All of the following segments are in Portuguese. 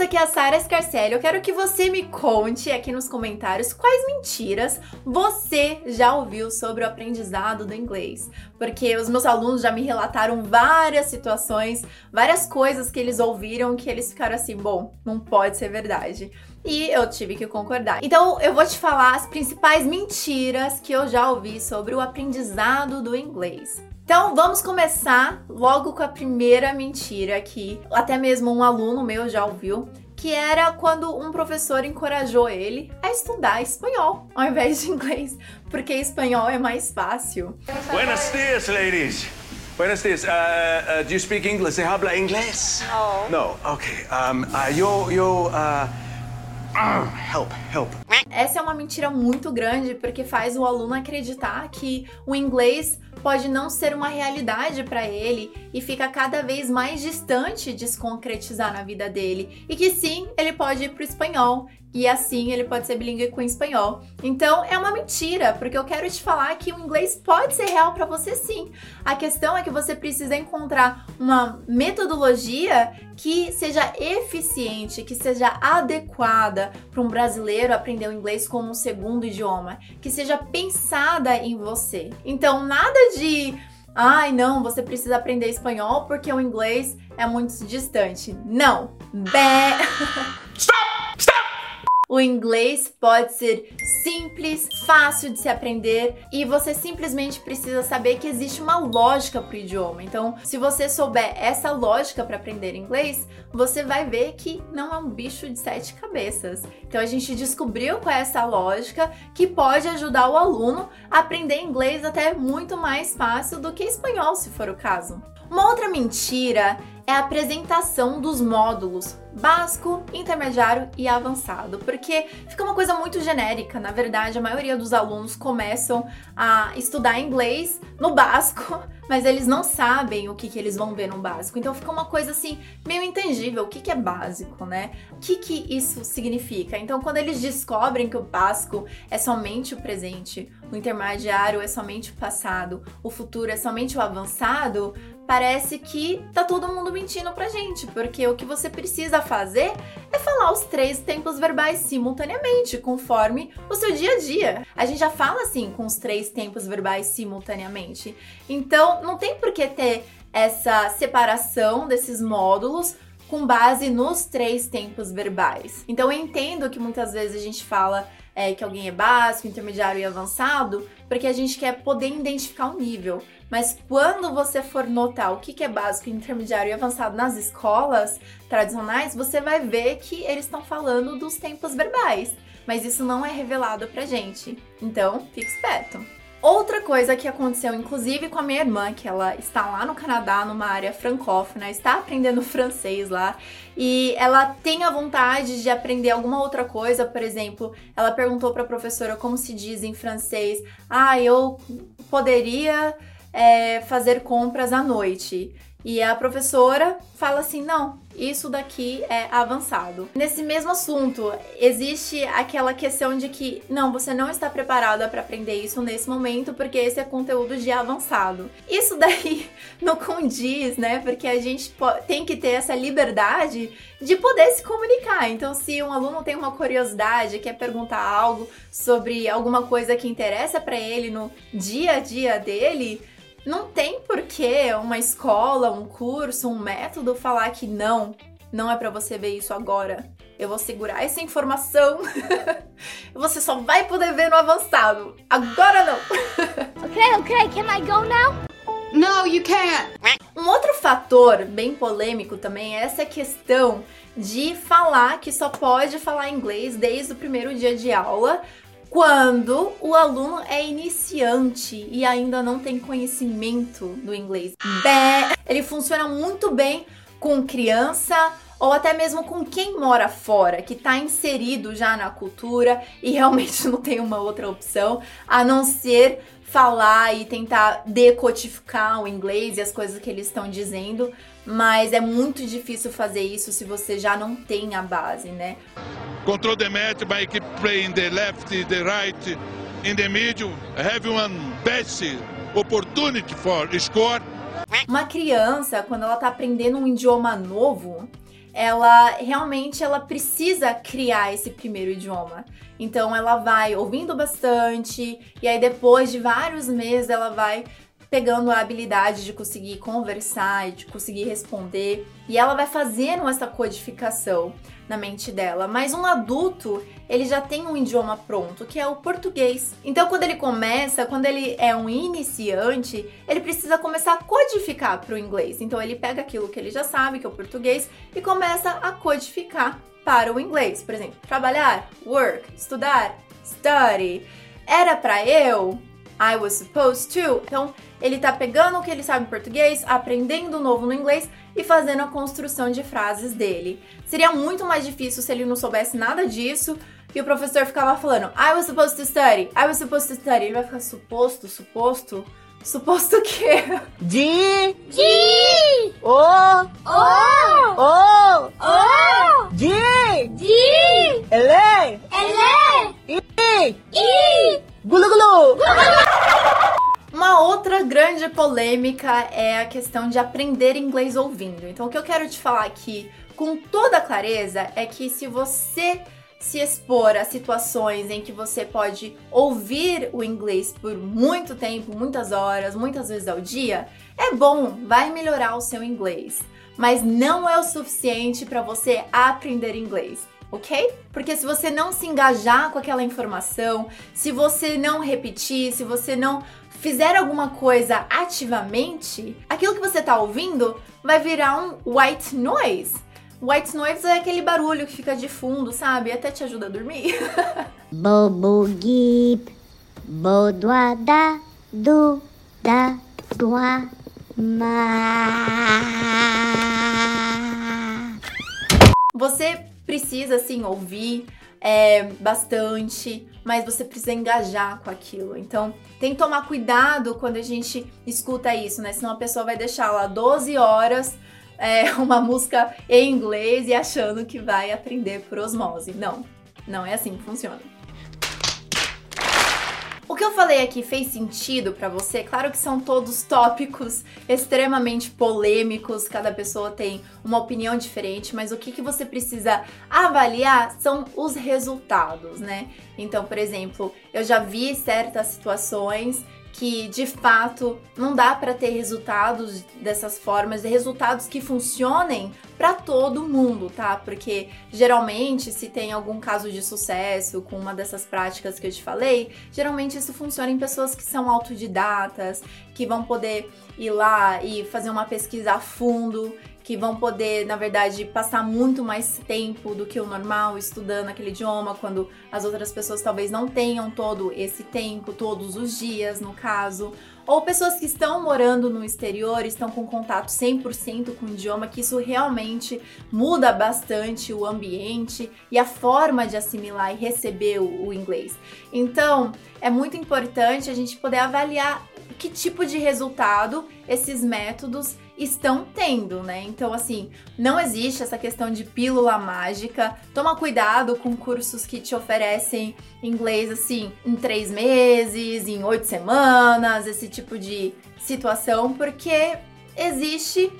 essa aqui é a Sara Scarcelli. Eu quero que você me conte aqui nos comentários quais mentiras você já ouviu sobre o aprendizado do inglês. Porque os meus alunos já me relataram várias situações, várias coisas que eles ouviram que eles ficaram assim, bom, não pode ser verdade. E eu tive que concordar. Então eu vou te falar as principais mentiras que eu já ouvi sobre o aprendizado do inglês. Então vamos começar logo com a primeira mentira aqui. Até mesmo um aluno meu já ouviu, que era quando um professor encorajou ele a estudar espanhol ao invés de inglês, porque espanhol é mais fácil. Buenos dias, ladies. Buenos dias. Uh, uh, do you speak English? Você habla inglês? No. No. Okay. Um, uh, yo, yo, uh, help, help. Essa é uma mentira muito grande porque faz o aluno acreditar que o inglês pode não ser uma realidade para ele e fica cada vez mais distante de se concretizar na vida dele. E que sim, ele pode ir para o espanhol e assim ele pode ser bilíngue com espanhol. Então é uma mentira, porque eu quero te falar que o inglês pode ser real para você sim. A questão é que você precisa encontrar uma metodologia que seja eficiente, que seja adequada para um brasileiro aprender o inglês como um segundo idioma, que seja pensada em você. Então nada de ai não, você precisa aprender espanhol porque o inglês é muito distante. Não. Bé. O inglês pode ser simples, fácil de se aprender e você simplesmente precisa saber que existe uma lógica para o idioma. Então, se você souber essa lógica para aprender inglês, você vai ver que não é um bicho de sete cabeças. Então, a gente descobriu com é essa lógica que pode ajudar o aluno a aprender inglês até muito mais fácil do que espanhol, se for o caso. Uma outra mentira é a apresentação dos módulos básico, intermediário e avançado, porque fica uma coisa muito genérica. Na verdade, a maioria dos alunos começam a estudar inglês no básico, mas eles não sabem o que, que eles vão ver no básico. Então fica uma coisa assim meio intangível. O que, que é básico, né? O que, que isso significa? Então, quando eles descobrem que o básico é somente o presente, o intermediário é somente o passado, o futuro é somente o avançado, parece que tá todo mundo mentindo pra gente, porque o que você precisa fazer é falar os três tempos verbais simultaneamente, conforme o seu dia a dia. A gente já fala assim com os três tempos verbais simultaneamente. Então, não tem por que ter essa separação desses módulos com base nos três tempos verbais. Então, eu entendo que muitas vezes a gente fala é, que alguém é básico, intermediário e avançado, porque a gente quer poder identificar o um nível. Mas quando você for notar o que é básico, intermediário e avançado nas escolas tradicionais, você vai ver que eles estão falando dos tempos verbais. Mas isso não é revelado pra gente. Então, fique esperto. Outra coisa que aconteceu, inclusive com a minha irmã, que ela está lá no Canadá, numa área francófona, está aprendendo francês lá, e ela tem a vontade de aprender alguma outra coisa, por exemplo, ela perguntou para a professora como se diz em francês: "Ah, eu poderia é, fazer compras à noite. E a professora fala assim: não, isso daqui é avançado. Nesse mesmo assunto, existe aquela questão de que não, você não está preparada para aprender isso nesse momento, porque esse é conteúdo de avançado. Isso daí não condiz, né? Porque a gente tem que ter essa liberdade de poder se comunicar. Então, se um aluno tem uma curiosidade, quer perguntar algo sobre alguma coisa que interessa para ele no dia a dia dele, não tem porquê uma escola, um curso, um método falar que não, não é para você ver isso agora. Eu vou segurar essa informação. você só vai poder ver no avançado. Agora não. ok, ok, can I go now? No, you can't. Um outro fator bem polêmico também é essa questão de falar que só pode falar inglês desde o primeiro dia de aula, quando o aluno é iniciante e ainda não tem conhecimento do inglês. Ele funciona muito bem com criança ou até mesmo com quem mora fora, que está inserido já na cultura e realmente não tem uma outra opção a não ser falar e tentar decodificar o inglês e as coisas que eles estão dizendo, mas é muito difícil fazer isso se você já não tem a base, né? Control the match by keep playing the left, the right, in the middle, have one best opportunity for score. Uma criança, quando ela tá aprendendo um idioma novo, ela realmente ela precisa criar esse primeiro idioma. Então ela vai ouvindo bastante e aí depois de vários meses ela vai pegando a habilidade de conseguir conversar e de conseguir responder, e ela vai fazendo essa codificação na mente dela. Mas um adulto, ele já tem um idioma pronto, que é o português. Então, quando ele começa, quando ele é um iniciante, ele precisa começar a codificar para o inglês. Então, ele pega aquilo que ele já sabe, que é o português, e começa a codificar para o inglês. Por exemplo, trabalhar, work, estudar, study. Era para eu, I was supposed to. Então, ele tá pegando o que ele sabe em português, aprendendo novo no inglês e fazendo a construção de frases dele. Seria muito mais difícil se ele não soubesse nada disso e o professor ficava falando I was supposed to study, I was supposed to study. Ele vai ficar suposto, suposto, suposto o quê? De, D o, O? O, O? De, D ele, L i, E gulu gulu. Uma outra grande polêmica é a questão de aprender inglês ouvindo. Então, o que eu quero te falar aqui com toda clareza é que se você se expor a situações em que você pode ouvir o inglês por muito tempo, muitas horas, muitas vezes ao dia, é bom, vai melhorar o seu inglês, mas não é o suficiente para você aprender inglês. Ok? Porque se você não se engajar com aquela informação, se você não repetir, se você não fizer alguma coisa ativamente, aquilo que você tá ouvindo vai virar um white noise. White noise é aquele barulho que fica de fundo, sabe? Até te ajuda a dormir. Do, da, doa, ma. Você precisa, assim, ouvir é, bastante, mas você precisa engajar com aquilo. Então, tem que tomar cuidado quando a gente escuta isso, né? Senão a pessoa vai deixar lá 12 horas é, uma música em inglês e achando que vai aprender por osmose. Não, não é assim que funciona. Que eu falei aqui fez sentido para você? Claro que são todos tópicos extremamente polêmicos, cada pessoa tem uma opinião diferente, mas o que, que você precisa avaliar são os resultados, né? Então, por exemplo, eu já vi certas situações que de fato não dá para ter resultados dessas formas, resultados que funcionem para todo mundo, tá? Porque geralmente, se tem algum caso de sucesso com uma dessas práticas que eu te falei, geralmente isso funciona em pessoas que são autodidatas, que vão poder ir lá e fazer uma pesquisa a fundo que vão poder, na verdade, passar muito mais tempo do que o normal estudando aquele idioma, quando as outras pessoas talvez não tenham todo esse tempo, todos os dias, no caso. Ou pessoas que estão morando no exterior, estão com contato 100% com o idioma, que isso realmente muda bastante o ambiente e a forma de assimilar e receber o, inglês. Então, é muito importante a gente poder avaliar que tipo de resultado esses métodos estão tendo, né? Então, assim, não existe essa questão de pílula mágica. Toma cuidado com cursos que te oferecem inglês, assim, em três meses, em oito semanas, esse tipo de situação, porque existe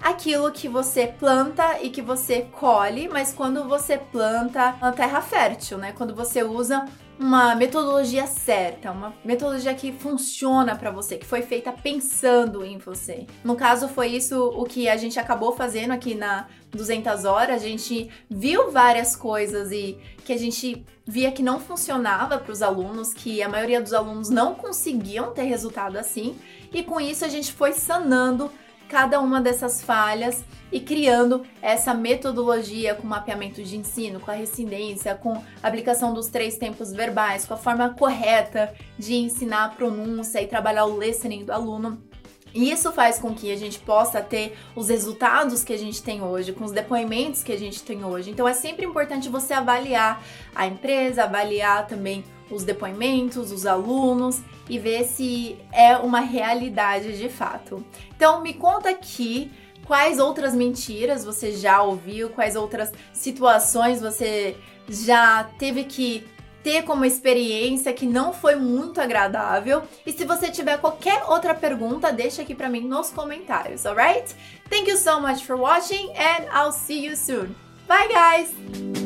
aquilo que você planta e que você colhe, mas quando você planta na terra fértil, né? Quando você usa uma metodologia certa, uma metodologia que funciona para você, que foi feita pensando em você. No caso, foi isso o que a gente acabou fazendo aqui na 200 horas. A gente viu várias coisas e que a gente via que não funcionava para os alunos, que a maioria dos alunos não conseguiam ter resultado assim, e com isso a gente foi sanando cada uma dessas falhas e criando essa metodologia com mapeamento de ensino, com a rescindência, com a aplicação dos três tempos verbais, com a forma correta de ensinar a pronúncia e trabalhar o listening do aluno. E isso faz com que a gente possa ter os resultados que a gente tem hoje, com os depoimentos que a gente tem hoje. Então é sempre importante você avaliar a empresa, avaliar também os depoimentos, os alunos e ver se é uma realidade de fato. Então me conta aqui quais outras mentiras você já ouviu, quais outras situações você já teve que ter como experiência que não foi muito agradável. E se você tiver qualquer outra pergunta, deixa aqui pra mim nos comentários, alright? Thank you so much for watching and I'll see you soon. Bye guys!